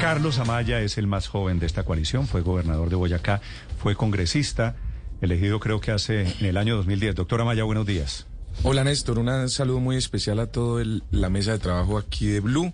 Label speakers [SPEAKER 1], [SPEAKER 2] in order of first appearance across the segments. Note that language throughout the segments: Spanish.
[SPEAKER 1] Carlos Amaya es el más joven de esta coalición, fue gobernador de Boyacá, fue congresista, elegido creo que hace en el año 2010. Doctor Amaya, buenos días.
[SPEAKER 2] Hola Néstor, un saludo muy especial a toda la mesa de trabajo aquí de Blue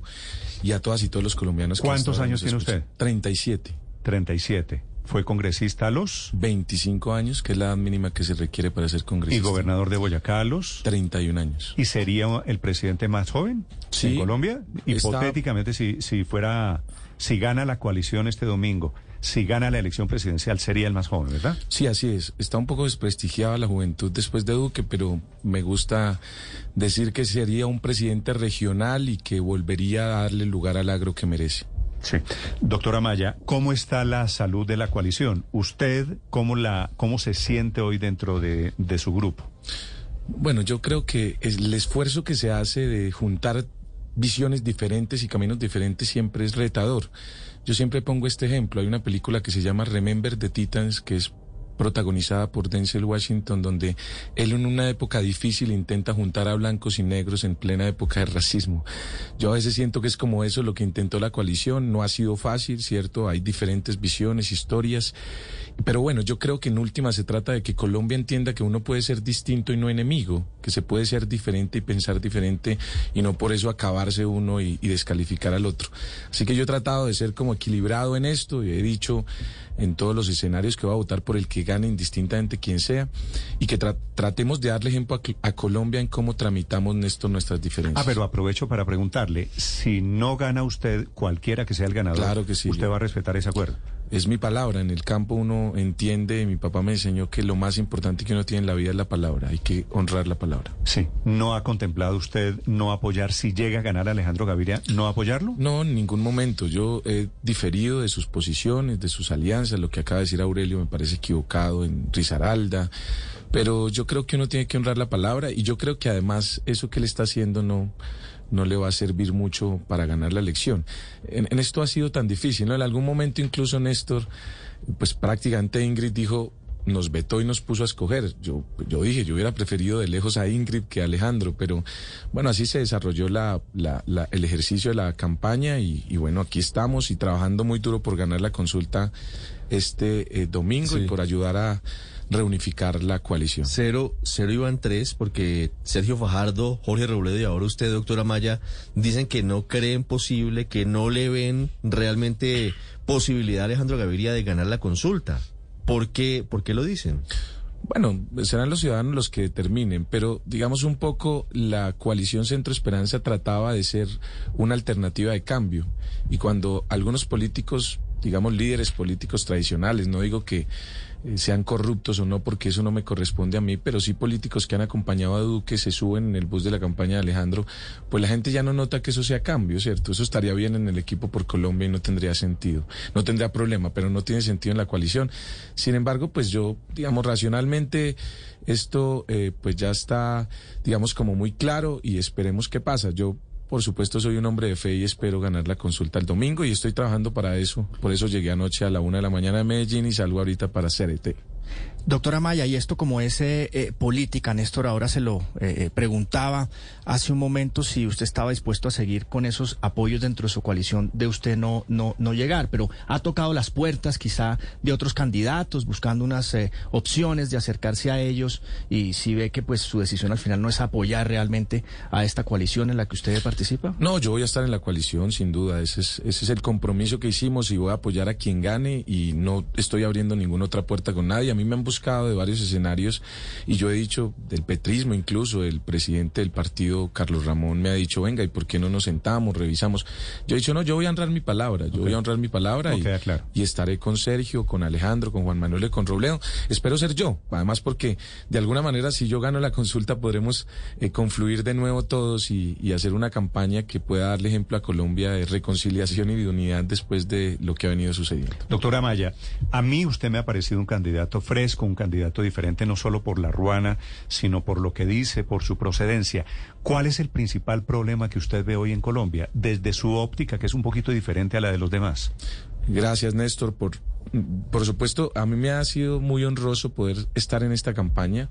[SPEAKER 2] y a todas y todos los colombianos.
[SPEAKER 1] ¿Cuántos años tiene usted?
[SPEAKER 2] 37.
[SPEAKER 1] 37. ¿Fue congresista a los?
[SPEAKER 2] 25 años, que es la edad mínima que se requiere para ser congresista.
[SPEAKER 1] ¿Y gobernador de Boyacá a los?
[SPEAKER 2] 31 años.
[SPEAKER 1] ¿Y sería el presidente más joven
[SPEAKER 2] sí,
[SPEAKER 1] en Colombia? Hipotéticamente, si, si fuera, si gana la coalición este domingo, si gana la elección presidencial, sería el más joven, ¿verdad?
[SPEAKER 2] Sí, así es. Está un poco desprestigiada la juventud después de Duque, pero me gusta decir que sería un presidente regional y que volvería a darle lugar al agro que merece.
[SPEAKER 1] Sí. Doctora Maya, ¿cómo está la salud de la coalición? ¿Usted cómo, la, cómo se siente hoy dentro de, de su grupo?
[SPEAKER 2] Bueno, yo creo que el esfuerzo que se hace de juntar visiones diferentes y caminos diferentes siempre es retador. Yo siempre pongo este ejemplo. Hay una película que se llama Remember the Titans, que es protagonizada por Denzel Washington, donde él en una época difícil intenta juntar a blancos y negros en plena época de racismo. Yo a veces siento que es como eso lo que intentó la coalición. No ha sido fácil, ¿cierto? Hay diferentes visiones, historias. Pero bueno, yo creo que en última se trata de que Colombia entienda que uno puede ser distinto y no enemigo, que se puede ser diferente y pensar diferente y no por eso acabarse uno y, descalificar al otro. Así que yo he tratado de ser como equilibrado en esto y he dicho en todos los escenarios que va a votar por el que gane indistintamente quien sea y que tratemos de darle ejemplo a, Colombia en cómo tramitamos esto nuestras diferencias.
[SPEAKER 1] Ah, pero aprovecho para preguntarle, si no gana usted, cualquiera que sea el ganador,
[SPEAKER 2] claro que sí,
[SPEAKER 1] ¿usted va a respetar ese acuerdo?
[SPEAKER 2] Es mi palabra, en el campo uno entiende, mi papá me enseñó que lo más importante que uno tiene en la vida es la palabra, hay que honrar la palabra.
[SPEAKER 1] Sí, ¿no ha contemplado usted no apoyar si llega a ganar Alejandro Gaviria, no apoyarlo?
[SPEAKER 2] No, en ningún momento, yo he diferido de sus posiciones, de sus alianzas, lo que acaba de decir Aurelio me parece equivocado en Rizaralda, pero yo creo que uno tiene que honrar la palabra y yo creo que además eso que le está haciendo no no le va a servir mucho para ganar la elección. En, esto ha sido tan difícil, ¿no? En algún momento incluso Néstor, pues prácticamente Ingrid dijo, nos vetó y nos puso a escoger. Yo, yo dije, yo hubiera preferido de lejos a Ingrid que a Alejandro, pero bueno, así se desarrolló la, la, el ejercicio de la campaña y, bueno, aquí estamos y trabajando muy duro por ganar la consulta este eh, domingo y por ayudar a reunificar la coalición.
[SPEAKER 3] Cero, cero iban tres, porque Sergio Fajardo, Jorge Robledo y ahora usted, doctora Maya, dicen que no creen posible, que no le ven realmente posibilidad a Alejandro Gaviria de ganar la consulta. ¿Por qué, por qué lo dicen?
[SPEAKER 2] Bueno, serán los ciudadanos los que determinen, pero digamos un poco la coalición Centro Esperanza trataba de ser una alternativa de cambio y cuando algunos políticos, digamos líderes políticos tradicionales, no digo que eh, sean corruptos o no, porque eso no me corresponde a mí, pero sí políticos que han acompañado a Duque se suben en el bus de la campaña de Alejandro, pues la gente ya no nota que eso sea cambio, ¿cierto? Eso estaría bien en el equipo por Colombia y no tendría sentido, no tendría problema, pero no tiene sentido en la coalición. Sin embargo, pues yo, digamos, racionalmente esto eh, pues ya está, digamos, como muy claro y esperemos qué pasa. Yo por supuesto, soy un hombre de fe y espero ganar la consulta el domingo y estoy trabajando para eso. Por eso llegué anoche a la una de la mañana a Medellín y salgo ahorita para CRT.
[SPEAKER 4] Doctora Maya, y esto como es eh, eh, política, Néstor ahora se lo eh, preguntaba hace un momento si usted estaba dispuesto a seguir con esos apoyos dentro de su coalición de usted no, no, no llegar, pero ha tocado las puertas quizá de otros candidatos buscando unas opciones de acercarse a ellos y si ve que pues su decisión al final no es apoyar realmente a esta coalición en la que usted participa.
[SPEAKER 2] No, yo voy a estar en la coalición sin duda, ese es, ese es el compromiso que hicimos y voy a apoyar a quien gane y no estoy abriendo ninguna otra puerta con nadie. A mí me han buscado de varios escenarios y yo he dicho, del petrismo incluso, el presidente del partido, Carlos Ramón, me ha dicho, venga, ¿y por qué no nos sentamos, revisamos? Yo he dicho, no, yo voy a honrar mi palabra, yo voy a honrar mi palabra y, y, estaré con Sergio, con Alejandro, con Juan Manuel y con Robledo. Espero ser yo, además porque de alguna manera si yo gano la consulta podremos eh, confluir de nuevo todos y, y hacer una campaña que pueda darle ejemplo a Colombia de reconciliación y de unidad después de lo que ha venido sucediendo.
[SPEAKER 1] Doctora Maya, a mí usted me ha parecido un candidato fresco, un candidato diferente no solo por la ruana, sino por lo que dice, por su procedencia. ¿Cuál es el principal problema que usted ve hoy en Colombia, desde su óptica, que es un poquito diferente a la de los demás?
[SPEAKER 2] Gracias, Néstor, por por supuesto, a mí me ha sido muy honroso poder estar en esta campaña.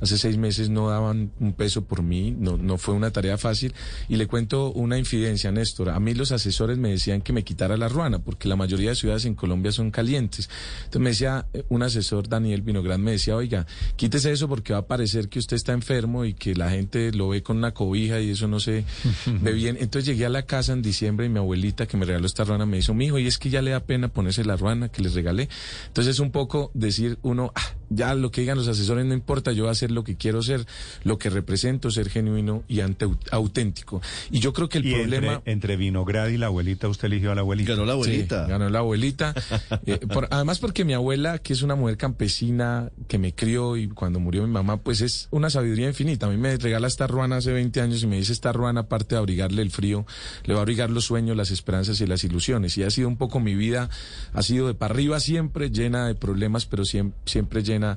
[SPEAKER 2] Hace seis meses no daban un peso por mí, no, no fue una tarea fácil. Y le cuento una infidencia, Néstor. A mí los asesores me decían que me quitara la ruana, porque la mayoría de ciudades en Colombia son calientes. Entonces me decía eh, un asesor, Daniel Vinograd, me decía, oiga, quítese eso porque va a parecer que usted está enfermo y que la gente lo ve con una cobija y eso no se ve bien. Entonces llegué a la casa en diciembre y mi abuelita que me regaló esta ruana me dijo, mi hijo, y es que ya le da pena ponerse la ruana que les regalé. Entonces es un poco decir uno, ah, ya lo que digan los asesores no importa, yo voy a hacer lo que quiero ser, lo que represento, ser genuino y ante, auténtico. Y yo creo que el problema...
[SPEAKER 1] Entre, Vinograd y la abuelita, usted eligió a la abuelita.
[SPEAKER 3] Ganó la abuelita.
[SPEAKER 2] ganó la abuelita. Eh, además porque mi abuela, que es una mujer campesina que me crió y cuando murió mi mamá, pues es una sabiduría infinita. A mí me regala esta ruana hace 20 años y me dice esta ruana, aparte de abrigarle el frío, le va a abrigar los sueños, las esperanzas y las ilusiones. Y ha sido un poco mi vida, ha sido de para arriba siempre, llena de problemas, pero siempre, siempre llena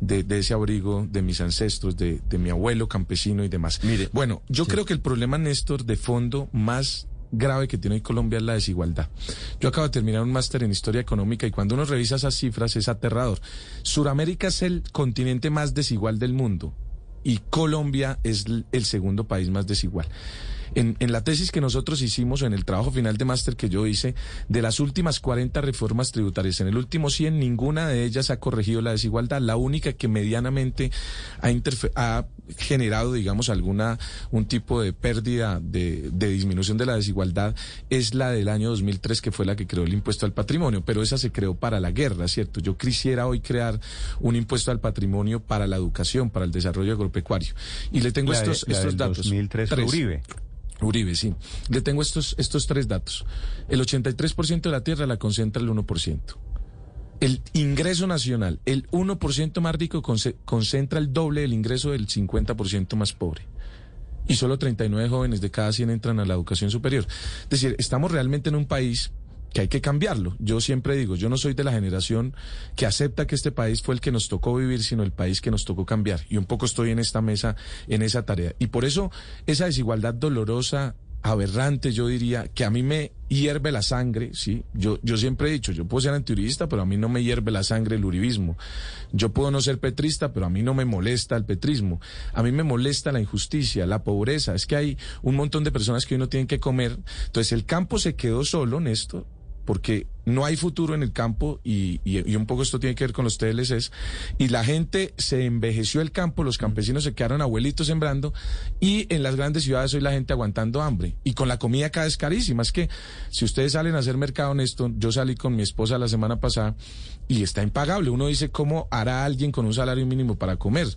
[SPEAKER 2] de, ese abrigo de mis ancestros, de, mi abuelo campesino y demás. Mire, bueno, yo creo que el problema, Néstor, de fondo más grave que tiene hoy Colombia es la desigualdad. Yo acabo de terminar un máster en historia económica y cuando uno revisa esas cifras es aterrador. Suramérica es el continente más desigual del mundo y Colombia es el segundo país más desigual. En, en, la tesis que nosotros hicimos, en el trabajo final de máster que yo hice, de las últimas 40 reformas tributarias, en el último 100, ninguna de ellas ha corregido la desigualdad. La única que medianamente ha, ha generado, digamos, alguna, un tipo de pérdida, de, de disminución de la desigualdad, es la del año 2003, que fue la que creó el impuesto al patrimonio. Pero esa se creó para la guerra, ¿cierto? Yo quisiera hoy crear un impuesto al patrimonio para la educación, para el desarrollo agropecuario. Y le tengo estos, estos datos.
[SPEAKER 1] 2003 Uribe.
[SPEAKER 2] Uribe, sí. Le tengo estos, estos tres datos. El 83% de la tierra la concentra el 1%. El ingreso nacional, el 1% más rico concentra el doble del ingreso del 50% más pobre. Y solo 39 jóvenes de cada 100 entran a la educación superior. Es decir, estamos realmente en un país que hay que cambiarlo. Yo siempre digo, yo no soy de la generación que acepta que este país fue el que nos tocó vivir, sino el país que nos tocó cambiar. Y un poco estoy en esta mesa, en esa tarea. Y por eso esa desigualdad dolorosa, aberrante, yo diría, que a mí me hierve la sangre, ¿sí? Yo, yo siempre he dicho, yo puedo ser antiuribista, pero a mí no me hierve la sangre el uribismo. Yo puedo no ser petrista, pero a mí no me molesta el petrismo. A mí me molesta la injusticia, la pobreza. Es que hay un montón de personas que hoy no tienen que comer. Entonces el campo se quedó solo, Néstor, porque no hay futuro en el campo y, un poco esto tiene que ver con los TLCs. Y la gente se envejeció el campo, los campesinos se quedaron abuelitos sembrando y en las grandes ciudades hoy la gente aguantando hambre. Y con la comida cada vez carísima. Es que si ustedes salen a hacer mercado en esto, yo salí con mi esposa la semana pasada y está impagable. Uno dice, ¿cómo hará alguien con un salario mínimo para comer?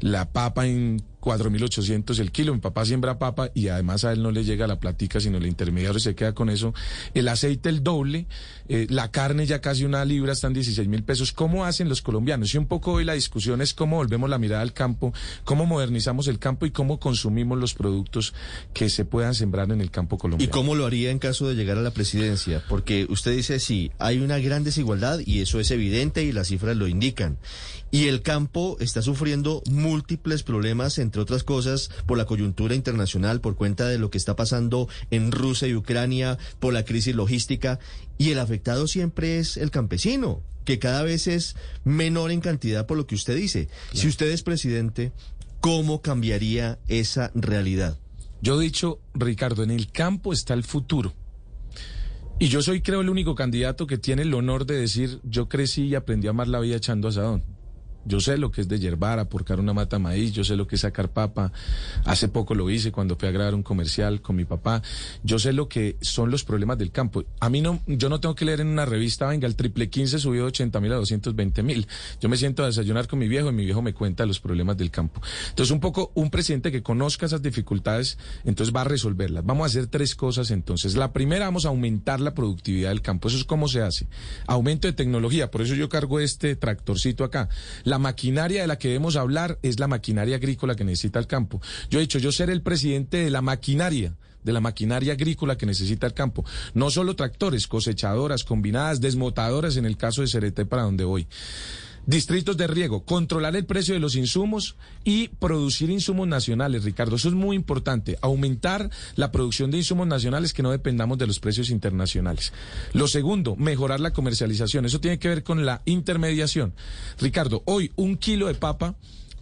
[SPEAKER 2] La papa en 4.800 el kilo. Mi papá siembra papa y además a él no le llega la platica, sino el intermediario se queda con eso. El aceite el doble, eh, la carne ya casi una libra están 16 mil pesos. ¿Cómo hacen los colombianos? Y un poco hoy la discusión es cómo volvemos la mirada al campo, cómo modernizamos el campo y cómo consumimos los productos que se puedan sembrar en el campo colombiano.
[SPEAKER 3] ¿Y cómo lo haría en caso de llegar a la presidencia? Porque usted dice, sí, hay una gran desigualdad y eso es evidente y las cifras lo indican. Y el campo está sufriendo múltiples problemas, entre otras cosas, por la coyuntura internacional, por cuenta de lo que está pasando en Rusia y Ucrania, por la crisis logística. Y el afectado siempre es el campesino, que cada vez es menor en cantidad por lo que usted dice. Si usted es presidente, ¿cómo cambiaría esa realidad?
[SPEAKER 2] Yo he dicho, Ricardo, en el campo está el futuro. Y yo soy, creo, el único candidato que tiene el honor de decir, yo crecí y aprendí a amar la vida echando asadón. Yo sé lo que es de yerbar, aporcar una mata maíz, yo sé lo que es sacar papa. Hace poco lo hice cuando fui a grabar un comercial con mi papá. Yo sé lo que son los problemas del campo. A mí no, yo no tengo que leer en una revista, venga, el triple 15 subió de 80 mil a 220 mil. Yo me siento a desayunar con mi viejo y mi viejo me cuenta los problemas del campo. Entonces, un poco, un presidente que conozca esas dificultades, entonces va a resolverlas. Vamos a hacer tres cosas entonces. La primera, vamos a aumentar la productividad del campo. Eso es cómo se hace. Aumento de tecnología. Por eso yo cargo este tractorcito acá. Maquinaria de la que debemos hablar es la maquinaria agrícola que necesita el campo. Yo he dicho, yo seré el presidente de la maquinaria de la maquinaria agrícola que necesita el campo. No solo tractores, cosechadoras, combinadas, desmotadoras en el caso de Cerete para donde voy. Distritos de riego, controlar el precio de los insumos y producir insumos nacionales, Ricardo. Eso es muy importante. Aumentar la producción de insumos nacionales que no dependamos de los precios internacionales. Lo segundo, mejorar la comercialización. Eso tiene que ver con la intermediación. Ricardo, hoy un kilo de papa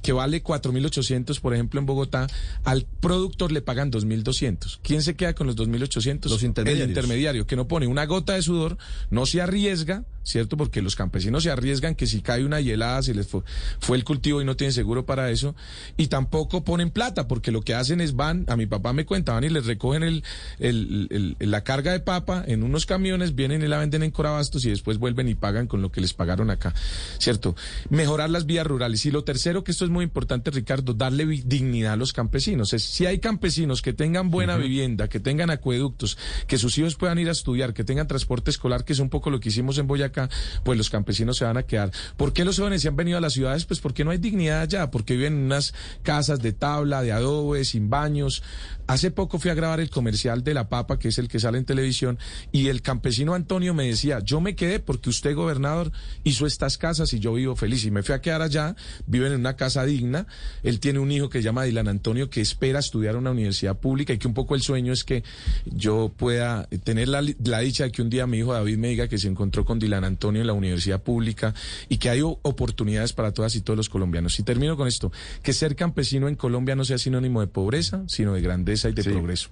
[SPEAKER 2] que vale 4.800, por ejemplo, en Bogotá, al productor le pagan 2.200. ¿Quién se queda con los 2.800?
[SPEAKER 3] Los intermediarios.
[SPEAKER 2] El intermediario, que no pone una gota de sudor, no se arriesga, ¿cierto? Porque los campesinos se arriesgan que si cae una hielada, si les fue, fue el cultivo y no tienen seguro para eso, y tampoco ponen plata, porque lo que hacen es van, a mi papá me cuenta, van y les recogen el, el, el, la carga de papa en unos camiones, vienen y la venden en Corabastos y después vuelven y pagan con lo que les pagaron acá, ¿cierto? Mejorar las vías rurales. Y lo tercero, que esto es muy importante, Ricardo, darle dignidad a los campesinos. Es, si hay campesinos que tengan buena vivienda, que tengan acueductos, que sus hijos puedan ir a estudiar, que tengan transporte escolar, que es un poco lo que hicimos en Boyacá, pues los campesinos se van a quedar. ¿Por qué los jóvenes se han venido a las ciudades? Pues porque no hay dignidad allá, porque viven en unas casas de tabla, de adobe, sin baños. Hace poco fui a grabar el comercial de la papa, que es el que sale en televisión, y el campesino Antonio me decía, yo me quedé porque usted, gobernador, hizo estas casas y yo vivo feliz. Y me fui a quedar allá, viven en una casa digna. Él tiene un hijo que se llama Dylan Antonio, que espera estudiar en una universidad pública y que un poco el sueño es que yo pueda tener la, la dicha de que un día mi hijo David me diga que se encontró con Dylan Antonio en la universidad pública y que hay oportunidades para todas y todos los colombianos. Y termino con esto, que ser campesino en Colombia no sea sinónimo de pobreza, sino de grandeza y de progreso.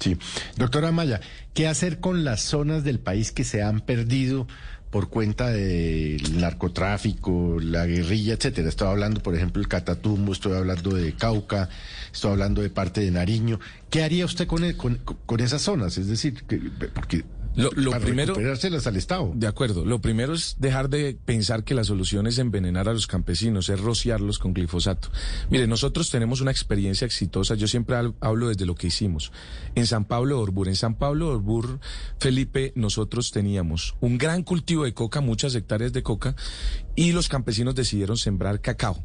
[SPEAKER 5] Sí. Doctora Maya, ¿qué hacer con las zonas del país que se han perdido por cuenta del narcotráfico, la guerrilla, etcétera? Estoy hablando, por ejemplo, del Catatumbo, estoy hablando de Cauca, estoy hablando de parte de Nariño. ¿Qué haría usted con, con, con esas zonas? Es decir, que, porque
[SPEAKER 2] lo, lo primero,
[SPEAKER 5] recuperárselas al Estado.
[SPEAKER 2] De acuerdo. Lo primero es dejar de pensar que la solución es envenenar a los campesinos, es rociarlos con glifosato. Mire, nosotros tenemos una experiencia exitosa. Yo siempre hablo desde lo que hicimos. En San Pablo de Orbur, en San Pablo de Orbur, Felipe, nosotros teníamos un gran cultivo de coca, muchas hectáreas de coca, y los campesinos decidieron sembrar cacao.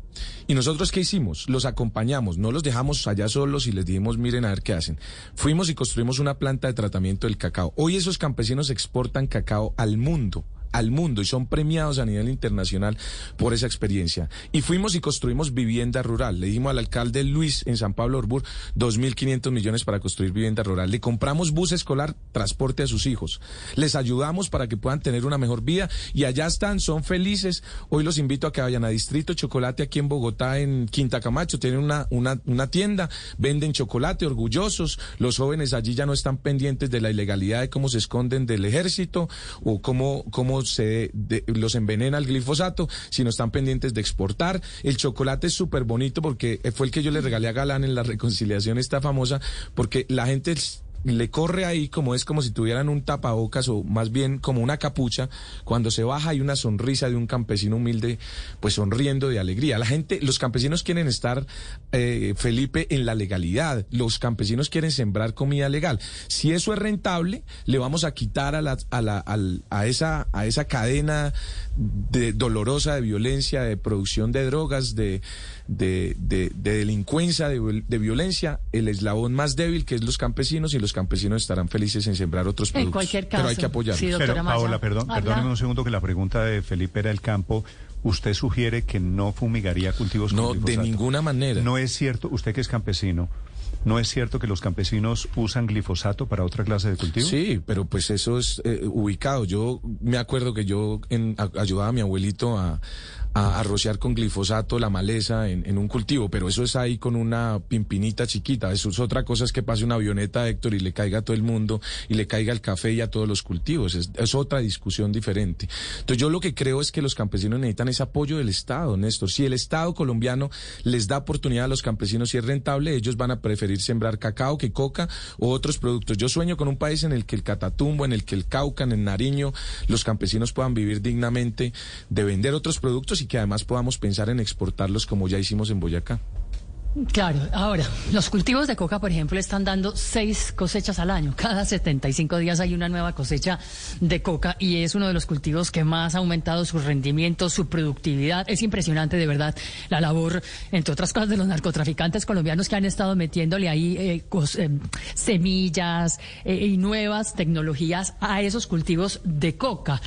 [SPEAKER 2] ¿Y nosotros qué hicimos? Los acompañamos, no los dejamos allá solos y les dijimos, miren a ver qué hacen. Fuimos y construimos una planta de tratamiento del cacao. Hoy esos campesinos exportan cacao al mundo al mundo y son premiados a nivel internacional por esa experiencia. Y fuimos y construimos vivienda rural. Le dijimos al alcalde Luis en San Pablo Orbur 2.500 millones para construir vivienda rural. Le compramos bus escolar, transporte a sus hijos. Les ayudamos para que puedan tener una mejor vida y allá están, son felices. Hoy los invito a que vayan a Distrito Chocolate aquí en Bogotá, en Quinta Camacho. Tienen una, una, una tienda, venden chocolate, orgullosos. Los jóvenes allí ya no están pendientes de la ilegalidad de cómo se esconden del ejército o cómo, cómo se los envenena el glifosato, sino están pendientes de exportar. El chocolate es súper bonito porque fue el que yo le regalé a Galán en la reconciliación esta famosa, porque la gente le corre ahí como es como si tuvieran un tapabocas o más bien como una capucha. Cuando se baja hay una sonrisa de un campesino humilde, pues sonriendo de alegría. La gente, los campesinos quieren estar, eh, Felipe, en la legalidad. Los campesinos quieren sembrar comida legal. Si eso es rentable, le vamos a quitar a, la, a, la, a, esa, a esa cadena de, dolorosa de violencia, de producción de drogas, de, de, de, delincuencia, de, violencia, el eslabón más débil que es los campesinos y los campesinos estarán felices en sembrar otros productos.
[SPEAKER 6] En cualquier caso.
[SPEAKER 2] Pero hay que apoyarlos.
[SPEAKER 1] Sí, Pero, Paola, perdón, perdóneme un segundo que la pregunta de Felipe era el campo. Usted sugiere que no fumigaría cultivos
[SPEAKER 2] No, de ninguna manera.
[SPEAKER 1] No es cierto, usted que es campesino, ¿No es cierto que los campesinos usan glifosato para otra clase de cultivo?
[SPEAKER 2] Sí, pero pues eso es eh, ubicado. Yo me acuerdo que yo en, ayudaba a mi abuelito a, a, rociar con glifosato la maleza en, un cultivo, pero eso es ahí con una pimpinita chiquita. Eso es otra cosa es que pase una avioneta, Héctor, y le caiga a todo el mundo y le caiga el café y a todos los cultivos. Es, otra discusión diferente. Entonces yo lo que creo es que los campesinos necesitan ese apoyo del Estado, Néstor. Si el Estado colombiano les da oportunidad a los campesinos y es rentable, ellos van a preferir sembrar cacao que coca o otros productos. Yo sueño con un país en el que el Catatumbo, en el que el Cauca, en el Nariño, los campesinos puedan vivir dignamente de vender otros productos que además podamos pensar en exportarlos como ya hicimos en Boyacá.
[SPEAKER 6] Claro, ahora, los cultivos de coca, por ejemplo, están dando seis cosechas al año. Cada 75 días hay una nueva cosecha de coca y es uno de los cultivos que más ha aumentado su rendimiento, su productividad. Es impresionante, de verdad, la labor, entre otras cosas, de los narcotraficantes colombianos que han estado metiéndole ahí eh, eh, semillas eh, y nuevas tecnologías a esos cultivos de coca.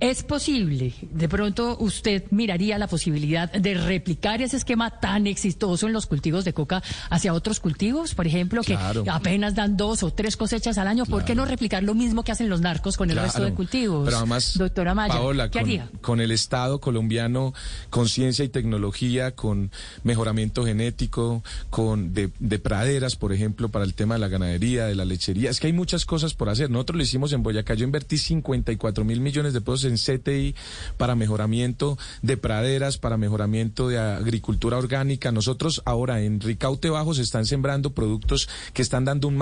[SPEAKER 6] ¿Es posible? De pronto usted miraría la posibilidad de replicar ese esquema tan exitoso en los cultivos de coca hacia otros cultivos, por ejemplo, que apenas dan dos o tres cosechas al año. ¿Por qué no replicar lo mismo que hacen los narcos con el resto de cultivos?
[SPEAKER 2] Pero además, doctora Maya, ¿qué con, haría? Con el Estado colombiano, con ciencia y tecnología, con mejoramiento genético, con de, de praderas, por ejemplo, para el tema de la ganadería, de la lechería. Es que hay muchas cosas por hacer. Nosotros lo hicimos en Boyacá. Yo invertí 54 mil millones de pesos en CTI para mejoramiento de praderas, para mejoramiento de agricultura orgánica. Nosotros ahora en Ricaute Bajo se están sembrando productos que están dando un,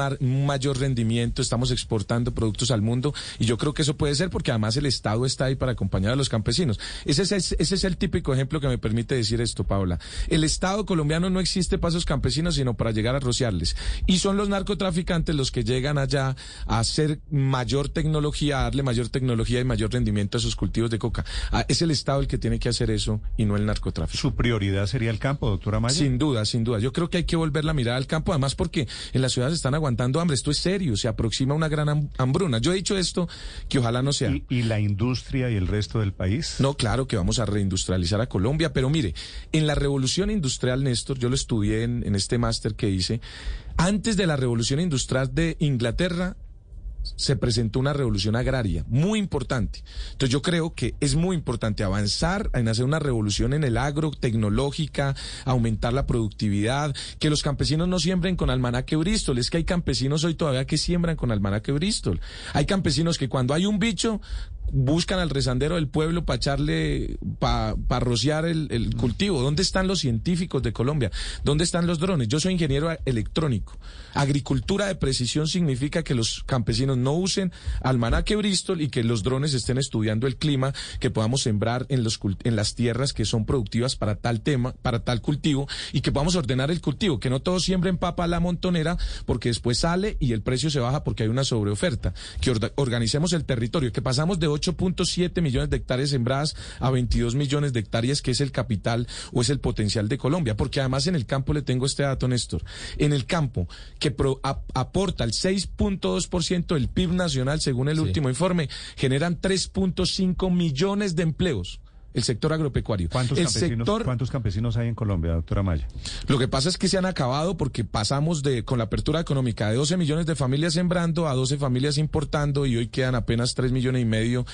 [SPEAKER 2] mayor rendimiento, estamos exportando productos al mundo y yo creo que eso puede ser porque además el Estado está ahí para acompañar a los campesinos. Ese es, ese es el típico ejemplo que me permite decir esto, Paula. El Estado colombiano no existe para esos campesinos, sino para llegar a rociarles. Y son los narcotraficantes los que llegan allá a hacer mayor tecnología, a darle mayor tecnología y mayor rendimiento a sus cultivos de coca. Ah, es el Estado el que tiene que hacer eso y no el narcotráfico.
[SPEAKER 1] ¿Su prioridad sería el campo, doctora Maya?
[SPEAKER 2] Sin duda, sin duda. Yo creo que hay que volver la mirada al campo, además porque en las ciudades están aguantando hambre. Esto es serio, se aproxima una gran hambruna. Yo he dicho esto, que ojalá no sea.
[SPEAKER 1] ¿Y, la industria y el resto del país?
[SPEAKER 2] No, claro que vamos a reindustrializar a Colombia, pero mire, en la revolución industrial, Néstor, yo lo estudié en este máster que hice, antes de la revolución industrial de Inglaterra, se presentó una revolución agraria muy importante. Entonces yo creo que es muy importante avanzar en hacer una revolución en el agro, tecnológica, aumentar la productividad, que los campesinos no siembren con almanaque Bristol. Es que hay campesinos hoy todavía que siembran con almanaque Bristol. Hay campesinos que cuando hay un bicho buscan al rezandero del pueblo para echarle, para rociar el, el, cultivo. ¿Dónde están los científicos de Colombia? ¿Dónde están los drones? Yo soy ingeniero electrónico. Agricultura de precisión significa que los campesinos no usen almanaque Bristol y que los drones estén estudiando el clima, que podamos sembrar en, los, en las tierras que son productivas para tal tema, para tal cultivo y que podamos ordenar el cultivo, que no todos siembren papa a la montonera porque después sale y el precio se baja porque hay una sobreoferta. Que organicemos el territorio, que pasamos de 8.7 millones de hectáreas sembradas a 22 millones de hectáreas, que es el capital o es el potencial de Colombia. Porque además en el campo le tengo este dato, Néstor. En el campo, que aporta el 6.2% del PIB nacional, según el último informe, generan 3.5 millones de empleos el sector agropecuario.
[SPEAKER 1] ¿Cuántos, campesinos, ¿Cuántos campesinos hay en Colombia, doctora Maya?
[SPEAKER 2] Lo que pasa es que se han acabado porque pasamos de con la apertura económica de 12 millones de familias sembrando a 12 familias importando y hoy quedan apenas 3 millones y medio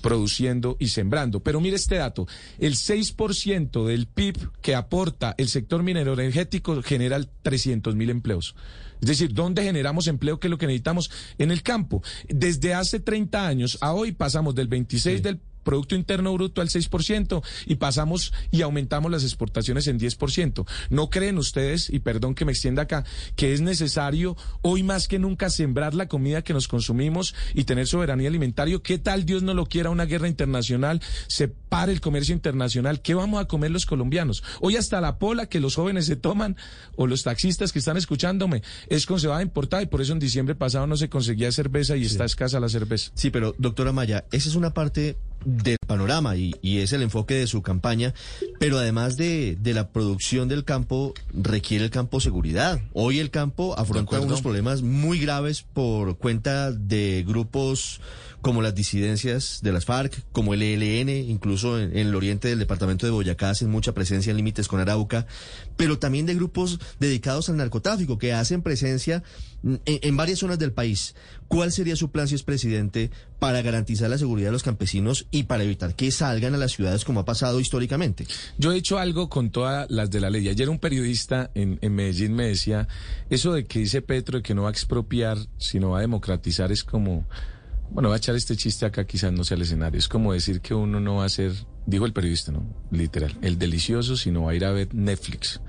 [SPEAKER 2] produciendo y sembrando. Pero mire este dato, el 6% del PIB que aporta el sector minero energético genera 300 mil empleos. Es decir, ¿dónde generamos empleo? que es lo que necesitamos? En el campo. Desde hace 30 años a hoy pasamos del 26 del Producto Interno Bruto al 6% y pasamos y aumentamos las exportaciones en 10%. ¿No creen ustedes, y perdón que me extienda acá, que es necesario hoy más que nunca sembrar la comida que nos consumimos y tener soberanía alimentaria? ¿Qué tal Dios no lo quiera una guerra internacional? Se pare el comercio internacional. ¿Qué vamos a comer los colombianos? Hoy hasta la pola que los jóvenes se toman o los taxistas que están escuchándome es cebada importada y por eso en diciembre pasado no se conseguía cerveza y está escasa la cerveza.
[SPEAKER 3] Sí, pero doctora Maya, esa es una parte del panorama y, es el enfoque de su campaña, pero además de, de, la producción del campo, requiere el campo seguridad. Hoy el campo afronta unos problemas muy graves por cuenta de grupos como las disidencias de las FARC, como el ELN, incluso en, el oriente del departamento de Boyacá hacen mucha presencia en límites con Arauca, pero también de grupos dedicados al narcotráfico que hacen presencia en, varias zonas del país. ¿Cuál sería su plan si es presidente para garantizar la seguridad de los campesinos y para evitar que salgan a las ciudades como ha pasado históricamente?
[SPEAKER 2] Yo he hecho algo con todas las de la ley. Ayer un periodista en, en Medellín me decía, eso de que dice Petro de que no va a expropiar, sino va a democratizar es como bueno, voy a echar este chiste acá, quizás no sea el escenario. Es como decir que uno no va a ser, dijo el periodista, ¿no? Literal, el delicioso, sino va a ir a ver Netflix,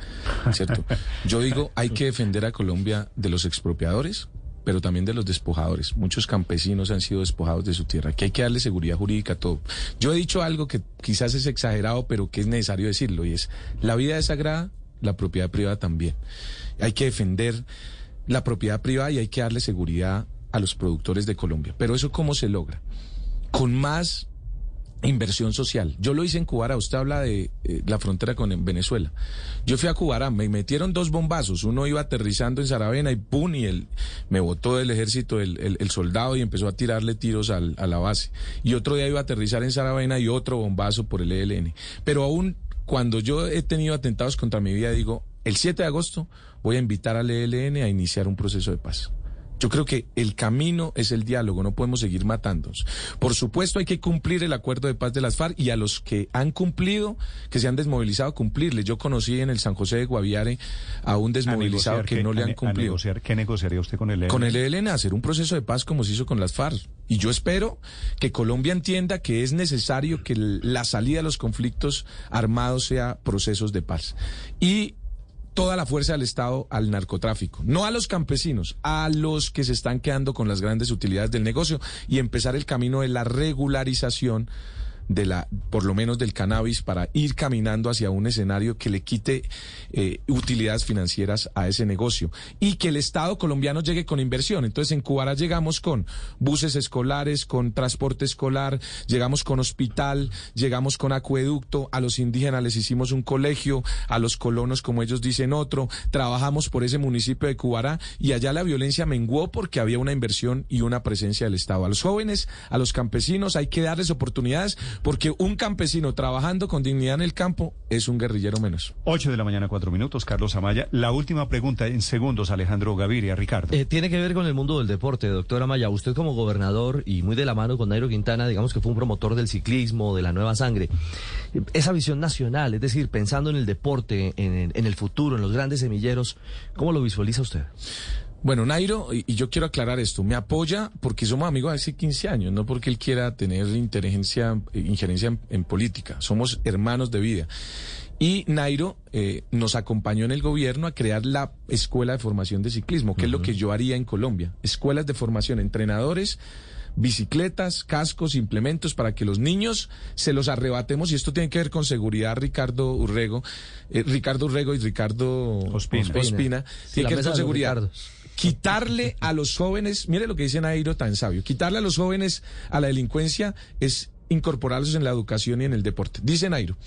[SPEAKER 2] ¿cierto? Yo digo, hay que defender a Colombia de los expropiadores, pero también de los despojadores. Muchos campesinos han sido despojados de su tierra, que hay que darle seguridad jurídica a todo. Yo he dicho algo que quizás es exagerado, pero que es necesario decirlo, y es, la vida es sagrada, la propiedad privada también. Hay que defender la propiedad privada y hay que darle seguridad a los productores de Colombia. Pero eso cómo se logra? Con más inversión social. Yo lo hice en Cubara, usted habla de eh, la frontera con Venezuela. Yo fui a Cubara, me metieron dos bombazos, uno iba aterrizando en Saravena y pum, y el, me botó del ejército el, soldado y empezó a tirarle tiros al, a la base. Y otro día iba a aterrizar en Saravena y otro bombazo por el ELN. Pero aún cuando yo he tenido atentados contra mi vida, digo, el 7 de agosto voy a invitar al ELN a iniciar un proceso de paz. Yo creo que el camino es el diálogo, no podemos seguir matándonos. Por supuesto hay que cumplir el acuerdo de paz de las FARC y a los que han cumplido, que se han desmovilizado, cumplirles. Yo conocí en el San José de Guaviare a un desmovilizado que no le han cumplido.
[SPEAKER 1] ¿Qué negociaría usted con el ELN?
[SPEAKER 2] Con el ELN, hacer un proceso de paz como se hizo con las FARC. Y yo espero que Colombia entienda que es necesario que la salida de los conflictos armados sea procesos de paz. Y toda la fuerza del Estado al narcotráfico, no a los campesinos, a los que se están quedando con las grandes utilidades del negocio y empezar el camino de la regularización de la, por lo menos del cannabis, para ir caminando hacia un escenario que le quite eh, utilidades financieras a ese negocio y que el Estado colombiano llegue con inversión. Entonces en Cubara llegamos con buses escolares, con transporte escolar, llegamos con hospital, llegamos con acueducto, a los indígenas les hicimos un colegio, a los colonos como ellos dicen otro, trabajamos por ese municipio de Cubara y allá la violencia menguó porque había una inversión y una presencia del Estado. A los jóvenes, a los campesinos hay que darles oportunidades porque un campesino trabajando con dignidad en el campo es un guerrillero menos.
[SPEAKER 1] 8 de la mañana, cuatro minutos, Carlos Amaya. La última pregunta en segundos, Alejandro Gaviria, Ricardo.
[SPEAKER 3] Eh, tiene que ver con el mundo del deporte, doctora Amaya. Usted como gobernador y muy de la mano con Nairo Quintana, digamos que fue un promotor del ciclismo, de la nueva sangre. Esa visión nacional, es decir, pensando en el deporte, en, en el futuro, en los grandes semilleros, ¿cómo lo visualiza usted?
[SPEAKER 2] Bueno, Nairo, y yo quiero aclarar esto, me apoya porque somos amigos hace 15 años, no porque él quiera tener inteligencia, injerencia en, política, somos hermanos de vida. Y Nairo eh, nos acompañó en el gobierno a crear la Escuela de Formación de Ciclismo, que es lo que yo haría en Colombia. Escuelas de formación, entrenadores, bicicletas, cascos, implementos para que los niños se los arrebatemos. Y esto tiene que ver con seguridad, Ricardo Urrego, eh, Ricardo Urrego y Ricardo Ospina, tiene que ver con seguridad quitarle a los jóvenes, mire lo que dice Nairo tan sabio, quitarle a los jóvenes a la delincuencia es incorporarlos en la educación y en el deporte. Dice Nairo,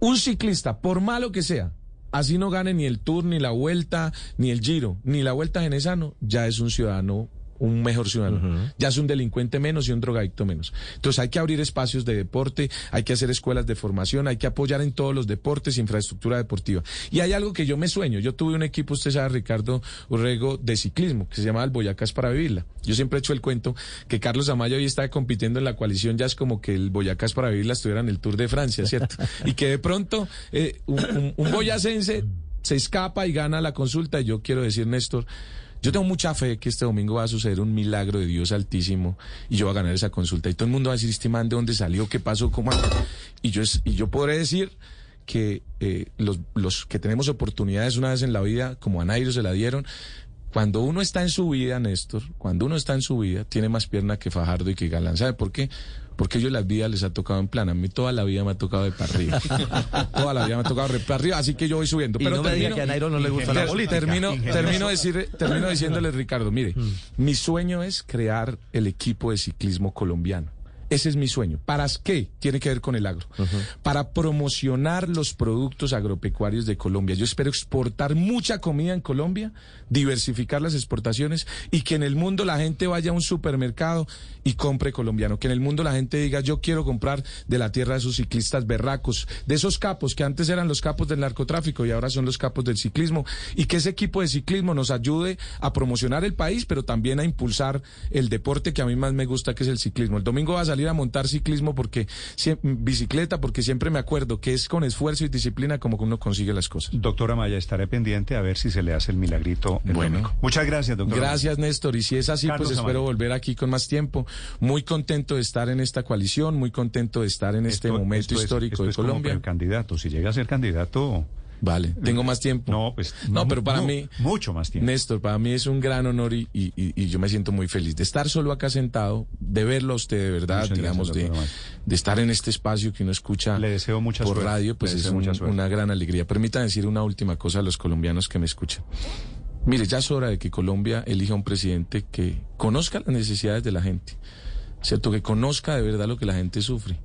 [SPEAKER 2] un ciclista, por malo que sea, así no gane ni el Tour, ni la Vuelta, ni el Giro, ni la Vuelta Genesano, ya es un ciudadano un mejor ciudadano. Ya es un delincuente menos y un drogadicto menos. Entonces hay que abrir espacios de deporte, hay que hacer escuelas de formación, hay que apoyar en todos los deportes, infraestructura deportiva. Y hay algo que yo me sueño. Yo tuve un equipo, usted sabe, Ricardo Urrego, de ciclismo, que se llamaba el Boyacás para vivirla. Yo siempre he hecho el cuento que Carlos Amaya hoy está compitiendo en la coalición, ya es como que el Boyacás para vivirla estuviera en el Tour de Francia, ¿cierto? y que de pronto eh, un, un boyacense se escapa y gana la consulta. Y yo quiero decir, Néstor, yo tengo mucha fe que este domingo va a suceder un milagro de Dios altísimo y yo voy a ganar esa consulta. Y todo el mundo va a decir, este man, ¿de dónde salió? ¿Qué pasó? ¿Cómo? Y yo, y yo podré decir que eh, los, los que tenemos oportunidades una vez en la vida, como a Nairo se la dieron, cuando uno está en su vida, Néstor, cuando uno está en su vida, tiene más pierna que Fajardo y que Galán. ¿Sabe por qué? Porque ellos la vida les ha tocado en plan. A mí toda la vida me ha tocado de para arriba. toda la vida me ha tocado de para arriba, así que yo voy subiendo.
[SPEAKER 3] Pero termino, que a Nairo no le gusta la política.
[SPEAKER 2] Termino, termino, decir, termino diciéndole, Ricardo, mire, mm. mi sueño es crear el equipo de ciclismo colombiano. Ese es mi sueño. ¿Para qué? Tiene que ver con el agro. Para promocionar los productos agropecuarios de Colombia. Yo espero exportar mucha comida en Colombia, diversificar las exportaciones y que en el mundo la gente vaya a un supermercado y compre colombiano. Que en el mundo la gente diga, yo quiero comprar de la tierra de esos ciclistas berracos, de esos capos que antes eran los capos del narcotráfico y ahora son los capos del ciclismo. Y que ese equipo de ciclismo nos ayude a promocionar el país, pero también a impulsar el deporte que a mí más me gusta, que es el ciclismo. El domingo va a salir a montar ciclismo porque bicicleta porque siempre me acuerdo que es con esfuerzo y disciplina como uno consigue las cosas.
[SPEAKER 1] Doctora Maya, estaré pendiente a ver si se le hace el milagrito. bueno, muchas gracias, doctor.
[SPEAKER 2] Gracias, Néstor. Y si es así, pues espero volver aquí con más tiempo. Muy contento de estar en esta coalición, muy contento de estar en este momento histórico de Colombia.
[SPEAKER 1] candidato, si llega a ser candidato.
[SPEAKER 2] Vale, tengo más tiempo.
[SPEAKER 1] No, pues.
[SPEAKER 2] No, pero para mí.
[SPEAKER 1] Mucho más tiempo.
[SPEAKER 2] Néstor, para mí es un gran honor y, y, yo me siento muy feliz de estar solo acá sentado, de verlo a usted de verdad, digamos, de, de, estar en este espacio que uno escucha
[SPEAKER 1] Le deseo mucha
[SPEAKER 2] por radio, pues es una gran alegría. Permítanme decir una última cosa a los colombianos que me escuchan. Mire, ya es hora de que Colombia elija un presidente que conozca las necesidades de la gente, ¿cierto? Que conozca de verdad lo que la gente sufre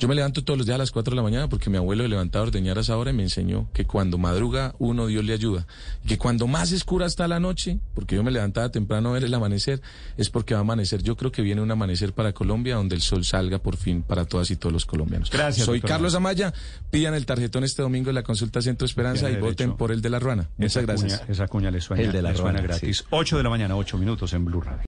[SPEAKER 2] Yo me levanto todos los días a las 4 de la mañana porque mi abuelo levantaba a ordeñar a esa hora y me enseñó que cuando madruga uno, Dios le ayuda. Y que cuando más escura está la noche, porque yo me levantaba temprano a ver el amanecer, es porque va a amanecer. Yo creo que viene un amanecer para Colombia donde el sol salga por fin para todas y todos los colombianos.
[SPEAKER 1] Gracias,
[SPEAKER 2] Soy
[SPEAKER 1] doctor
[SPEAKER 2] Carlos Amaya. Pidan el tarjetón este domingo en la consulta Centro Esperanza y voten por el de la Ruana. Muchas
[SPEAKER 1] Esa
[SPEAKER 2] gracias.
[SPEAKER 1] cuña- esa cuña le suena,
[SPEAKER 3] El de la
[SPEAKER 1] le suena
[SPEAKER 3] Ruana,
[SPEAKER 1] gratis.
[SPEAKER 3] sí.
[SPEAKER 1] 8 de la mañana, 8 minutos en Blue Radio.